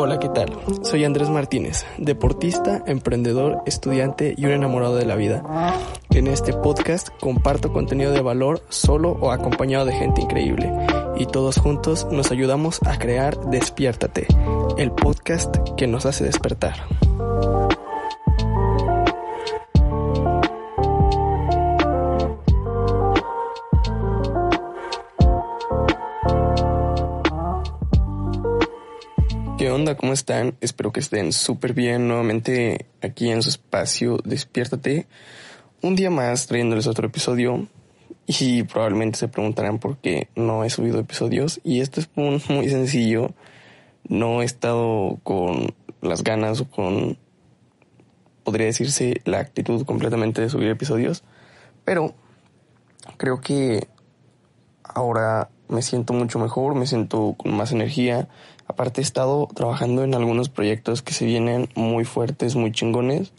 Hola, ¿qué tal? Soy Andrés Martínez, deportista, emprendedor, estudiante y un enamorado de la vida. En este podcast comparto contenido de valor solo o acompañado de gente increíble y todos juntos nos ayudamos a crear Despiértate, el podcast que nos hace despertar. Onda? ¿Cómo están? Espero que estén súper bien nuevamente aquí en su espacio Despiértate. Un día más trayéndoles otro episodio y probablemente se preguntarán por qué no he subido episodios y esto es muy, muy sencillo. No he estado con las ganas o con, podría decirse, la actitud completamente de subir episodios, pero creo que ahora me siento mucho mejor, me siento con más energía. Aparte he estado trabajando en algunos proyectos que se vienen muy fuertes, muy chingones.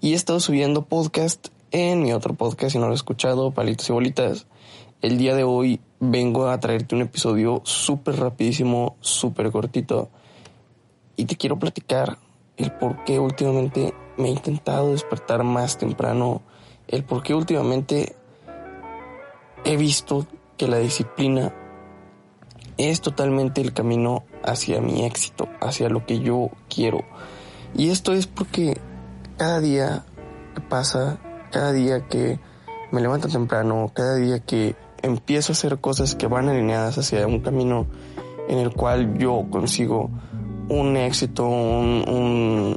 Y he estado subiendo podcast en mi otro podcast, si no lo he escuchado, Palitos y Bolitas. El día de hoy vengo a traerte un episodio súper rapidísimo, súper cortito. Y te quiero platicar el por qué últimamente me he intentado despertar más temprano. El por qué últimamente he visto que la disciplina es totalmente el camino hacia mi éxito, hacia lo que yo quiero. Y esto es porque cada día que pasa, cada día que me levanto temprano, cada día que empiezo a hacer cosas que van alineadas hacia un camino en el cual yo consigo un éxito, una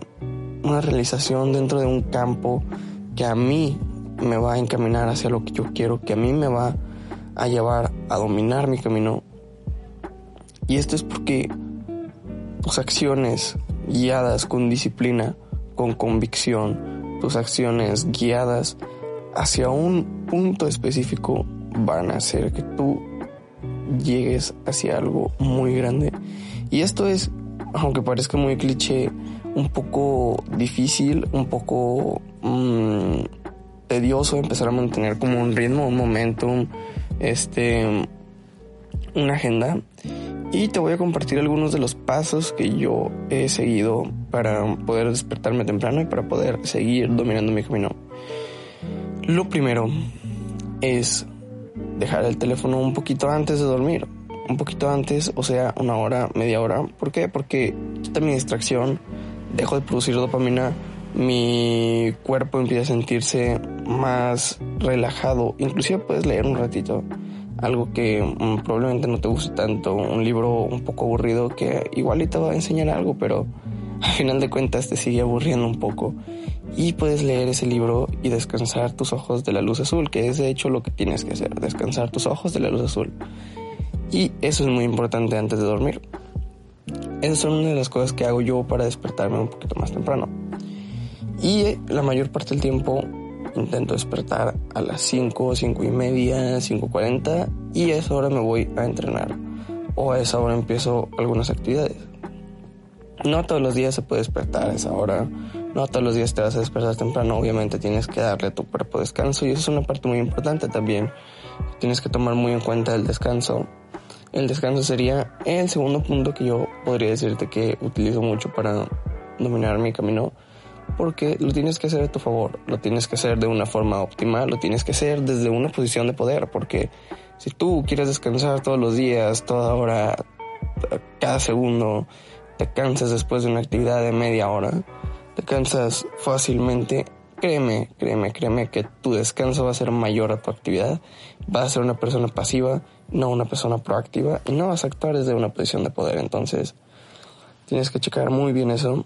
realización dentro de un campo que a mí me va a encaminar hacia lo que yo quiero, que a mí me va a llevar a dominar mi camino. Y esto es porque tus acciones guiadas con disciplina, con convicción, tus acciones guiadas hacia un punto específico van a hacer que tú llegues hacia algo muy grande. Y esto es, aunque parezca muy cliché, un poco difícil, un poco mmm, tedioso empezar a mantener como un ritmo, un momentum, este, una agenda. Y te voy a compartir algunos de los pasos que yo he seguido para poder despertarme temprano y para poder seguir dominando mi camino. Lo primero es dejar el teléfono un poquito antes de dormir. Un poquito antes, o sea, una hora, media hora. ¿Por qué? Porque quita mi distracción, dejo de producir dopamina, mi cuerpo empieza a sentirse más relajado. Inclusive puedes leer un ratito algo que mm, probablemente no te guste tanto, un libro un poco aburrido que igual te va a enseñar algo, pero al final de cuentas te sigue aburriendo un poco. Y puedes leer ese libro y descansar tus ojos de la luz azul, que es de hecho lo que tienes que hacer, descansar tus ojos de la luz azul. Y eso es muy importante antes de dormir. Esas son una de las cosas que hago yo para despertarme un poquito más temprano. Y la mayor parte del tiempo intento despertar a las 5, 5 y media, 5.40 y a esa hora me voy a entrenar o a esa hora empiezo algunas actividades. No todos los días se puede despertar a esa hora, no todos los días te vas a despertar temprano, obviamente tienes que darle a tu cuerpo descanso y eso es una parte muy importante también. Tienes que tomar muy en cuenta el descanso. El descanso sería el segundo punto que yo podría decirte que utilizo mucho para dominar mi camino porque lo tienes que hacer a tu favor, lo tienes que hacer de una forma óptima, lo tienes que hacer desde una posición de poder, porque si tú quieres descansar todos los días, toda hora, cada segundo, te cansas después de una actividad de media hora, te cansas fácilmente, créeme, créeme, créeme que tu descanso va a ser mayor a tu actividad, vas a ser una persona pasiva, no una persona proactiva, y no vas a actuar desde una posición de poder, entonces tienes que checar muy bien eso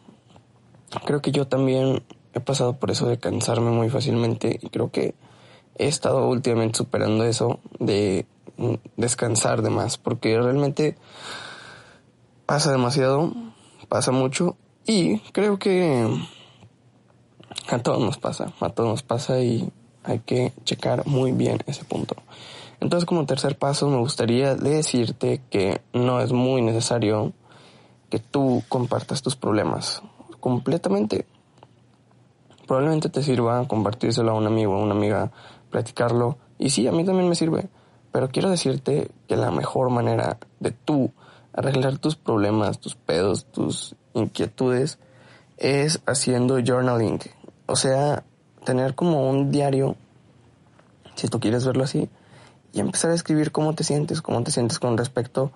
creo que yo también he pasado por eso de cansarme muy fácilmente y creo que he estado últimamente superando eso de descansar de más porque realmente pasa demasiado, pasa mucho y creo que a todos nos pasa, a todos nos pasa y hay que checar muy bien ese punto. Entonces como tercer paso me gustaría decirte que no es muy necesario que tú compartas tus problemas completamente. Probablemente te sirva compartírselo a un amigo, a una amiga, platicarlo. Y sí, a mí también me sirve. Pero quiero decirte que la mejor manera de tú arreglar tus problemas, tus pedos, tus inquietudes es haciendo journaling. O sea, tener como un diario, si tú quieres verlo así, y empezar a escribir cómo te sientes, cómo te sientes con respecto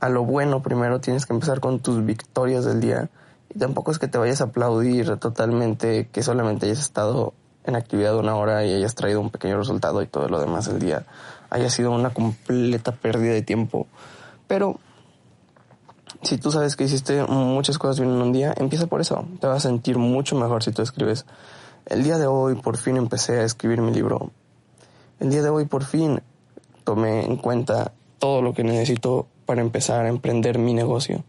a lo bueno. Primero tienes que empezar con tus victorias del día. Y tampoco es que te vayas a aplaudir totalmente que solamente hayas estado en actividad una hora y hayas traído un pequeño resultado y todo lo demás del día haya sido una completa pérdida de tiempo. Pero si tú sabes que hiciste muchas cosas bien en un día, empieza por eso. Te vas a sentir mucho mejor si tú escribes. El día de hoy por fin empecé a escribir mi libro. El día de hoy por fin tomé en cuenta todo lo que necesito para empezar a emprender mi negocio.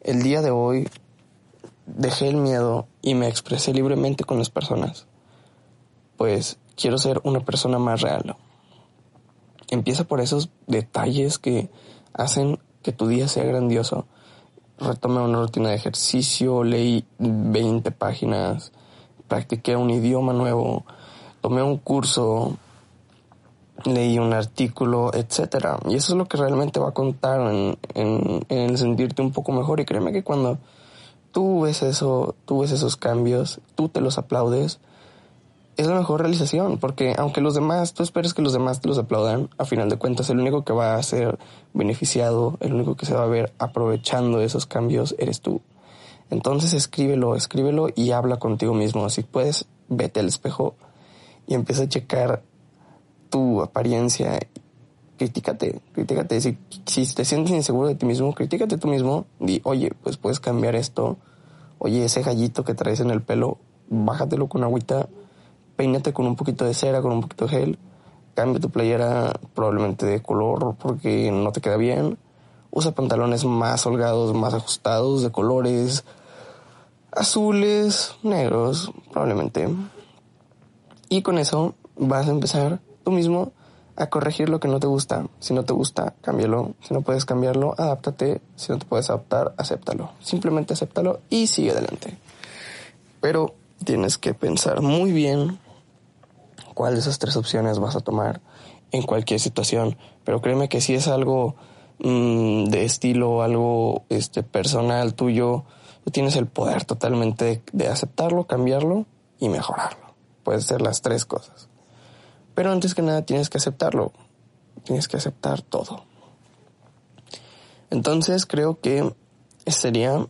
El día de hoy dejé el miedo y me expresé libremente con las personas. Pues quiero ser una persona más real. Empieza por esos detalles que hacen que tu día sea grandioso. Retomé una rutina de ejercicio, leí 20 páginas, practiqué un idioma nuevo, tomé un curso, leí un artículo, etcétera. Y eso es lo que realmente va a contar en, en, en, sentirte un poco mejor. Y créeme que cuando tú ves eso, tú ves esos cambios, tú te los aplaudes, es la mejor realización, porque aunque los demás, tú esperes que los demás te los aplaudan, a final de cuentas el único que va a ser beneficiado, el único que se va a ver aprovechando esos cambios eres tú. Entonces escríbelo, escríbelo y habla contigo mismo. Si puedes, vete al espejo y empieza a checar tu apariencia. Críticate, críticate. Si, si te sientes inseguro de ti mismo, críticate tú mismo. Di, oye, pues puedes cambiar esto. Oye, ese gallito que traes en el pelo, bájatelo con agüita peínate con un poquito de cera, con un poquito de gel, cambia tu playera probablemente de color porque no te queda bien, usa pantalones más holgados, más ajustados, de colores azules, negros, probablemente. Y con eso vas a empezar tú mismo a corregir lo que no te gusta. Si no te gusta, cámbialo. Si no puedes cambiarlo, adáptate. Si no te puedes adaptar, acéptalo. Simplemente acéptalo y sigue adelante. Pero tienes que pensar muy bien cuál de esas tres opciones vas a tomar en cualquier situación. Pero créeme que si es algo mmm, de estilo, algo este, personal tuyo, tú tienes el poder totalmente de, de aceptarlo, cambiarlo y mejorarlo. Pueden ser las tres cosas. Pero antes que nada tienes que aceptarlo. Tienes que aceptar todo. Entonces creo que sería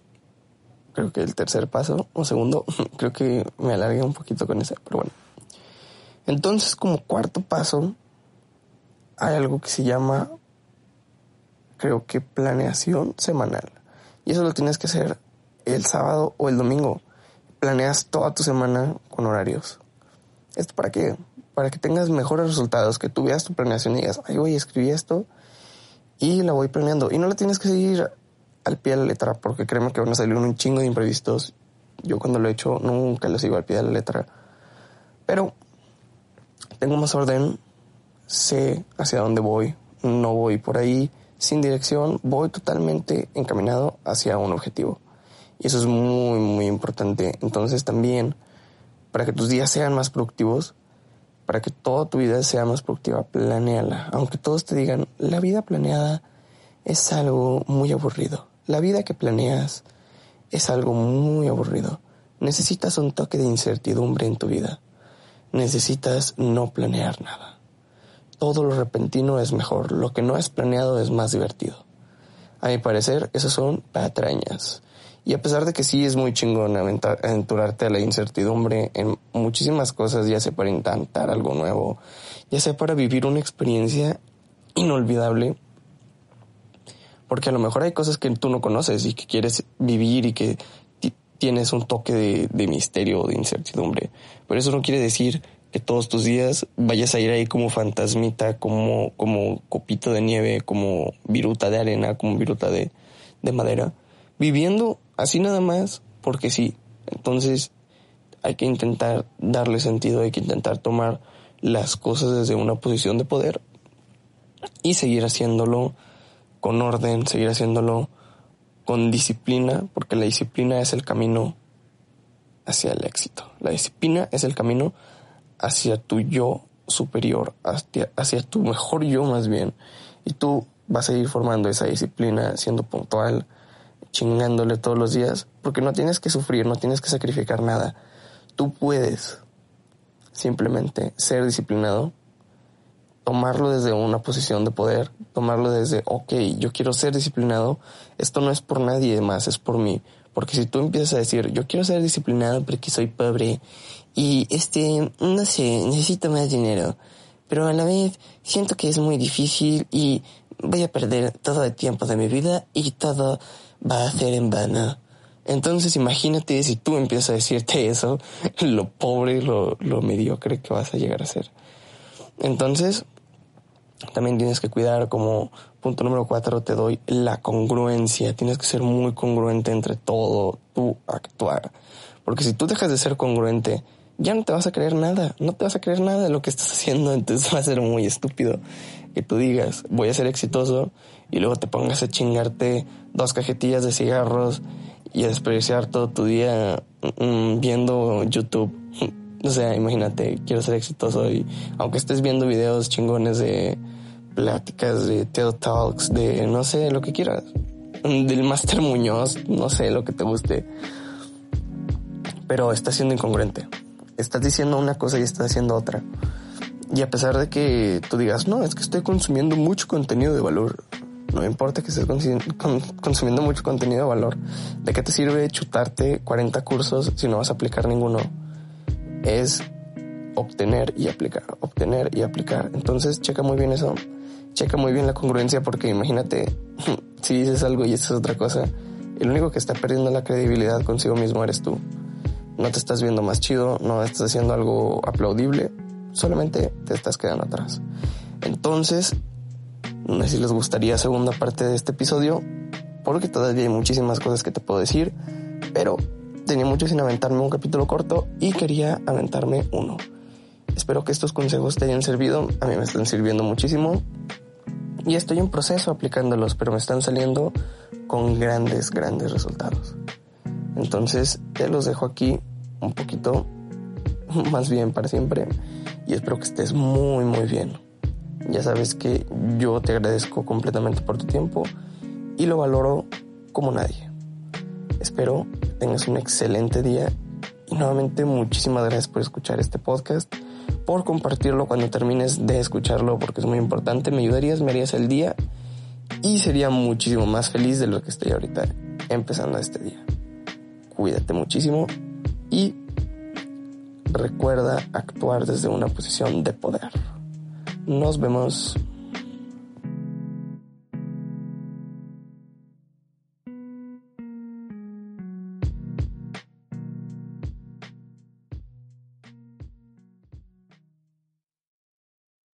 creo que el tercer paso o segundo, creo que me alargué un poquito con ese, pero bueno. Entonces, como cuarto paso, hay algo que se llama, creo que planeación semanal. Y eso lo tienes que hacer el sábado o el domingo. Planeas toda tu semana con horarios. ¿Esto para qué? Para que tengas mejores resultados, que tú veas tu planeación y digas, ay, voy, escribí esto y la voy planeando. Y no la tienes que seguir al pie de la letra, porque créeme que van a salir un chingo de imprevistos. Yo cuando lo he hecho nunca lo sigo al pie de la letra. Pero tengo más orden, sé hacia dónde voy, no voy por ahí sin dirección, voy totalmente encaminado hacia un objetivo. Y eso es muy, muy importante. Entonces también, para que tus días sean más productivos, para que toda tu vida sea más productiva, planeala. Aunque todos te digan, la vida planeada es algo muy aburrido. La vida que planeas es algo muy aburrido. Necesitas un toque de incertidumbre en tu vida. Necesitas no planear nada. Todo lo repentino es mejor, lo que no es planeado es más divertido. A mi parecer, esas son patrañas. Y a pesar de que sí es muy chingón aventurarte a la incertidumbre en muchísimas cosas, ya sea para intentar algo nuevo, ya sea para vivir una experiencia inolvidable, porque a lo mejor hay cosas que tú no conoces y que quieres vivir y que tienes un toque de, de misterio o de incertidumbre. Pero eso no quiere decir que todos tus días vayas a ir ahí como fantasmita, como, como copito de nieve, como viruta de arena, como viruta de, de madera, viviendo así nada más porque sí. Entonces hay que intentar darle sentido, hay que intentar tomar las cosas desde una posición de poder y seguir haciéndolo con orden, seguir haciéndolo con disciplina, porque la disciplina es el camino hacia el éxito. La disciplina es el camino hacia tu yo superior, hacia, tu mejor yo más bien. Y tú vas a ir formando esa disciplina, siendo puntual, chingándole todos los días, porque no tienes que sufrir, no tienes que sacrificar nada. Tú puedes simplemente ser disciplinado, tomarlo desde una posición de poder, tomarlo desde, ok, yo quiero ser disciplinado, esto no es por nadie más, es por mí. Porque si tú empiezas a decir, yo quiero ser disciplinado porque soy pobre y este, no sé, necesito más dinero, pero a la vez siento que es muy difícil y voy a perder todo el tiempo de mi vida y todo va a ser en vano. Entonces imagínate si tú empiezas a decirte eso, lo pobre, lo, lo mediocre que vas a llegar a ser. Entonces, también tienes que cuidar como punto número cuatro te doy la congruencia. Tienes que ser muy congruente entre todo tu actuar. Porque si tú dejas de ser congruente, ya no te vas a creer nada. No te vas a creer nada de lo que estás haciendo. Entonces va a ser muy estúpido que tú digas, voy a ser exitoso y luego te pongas a chingarte dos cajetillas de cigarros y a desperdiciar todo tu día mm, viendo YouTube. O sea, imagínate, quiero ser exitoso y aunque estés viendo videos chingones de pláticas, de TED Talks, de no sé, lo que quieras, del Master Muñoz, no sé, lo que te guste, pero estás siendo incongruente. Estás diciendo una cosa y estás haciendo otra. Y a pesar de que tú digas, no, es que estoy consumiendo mucho contenido de valor, no importa que estés consumiendo mucho contenido de valor. ¿De qué te sirve chutarte 40 cursos si no vas a aplicar ninguno? Es obtener y aplicar, obtener y aplicar. Entonces, checa muy bien eso. Checa muy bien la congruencia porque imagínate, si dices algo y es otra cosa, el único que está perdiendo la credibilidad consigo mismo eres tú. No te estás viendo más chido, no estás haciendo algo aplaudible, solamente te estás quedando atrás. Entonces, no sé si les gustaría segunda parte de este episodio, porque todavía hay muchísimas cosas que te puedo decir, pero tenía mucho sin aventarme un capítulo corto y quería aventarme uno. Espero que estos consejos te hayan servido, a mí me están sirviendo muchísimo y estoy en proceso aplicándolos, pero me están saliendo con grandes, grandes resultados. Entonces te los dejo aquí un poquito, más bien para siempre, y espero que estés muy, muy bien. Ya sabes que yo te agradezco completamente por tu tiempo y lo valoro como nadie. Espero que tengas un excelente día y nuevamente muchísimas gracias por escuchar este podcast, por compartirlo cuando termines de escucharlo porque es muy importante, me ayudarías, me harías el día y sería muchísimo más feliz de lo que estoy ahorita empezando este día. Cuídate muchísimo y recuerda actuar desde una posición de poder. Nos vemos.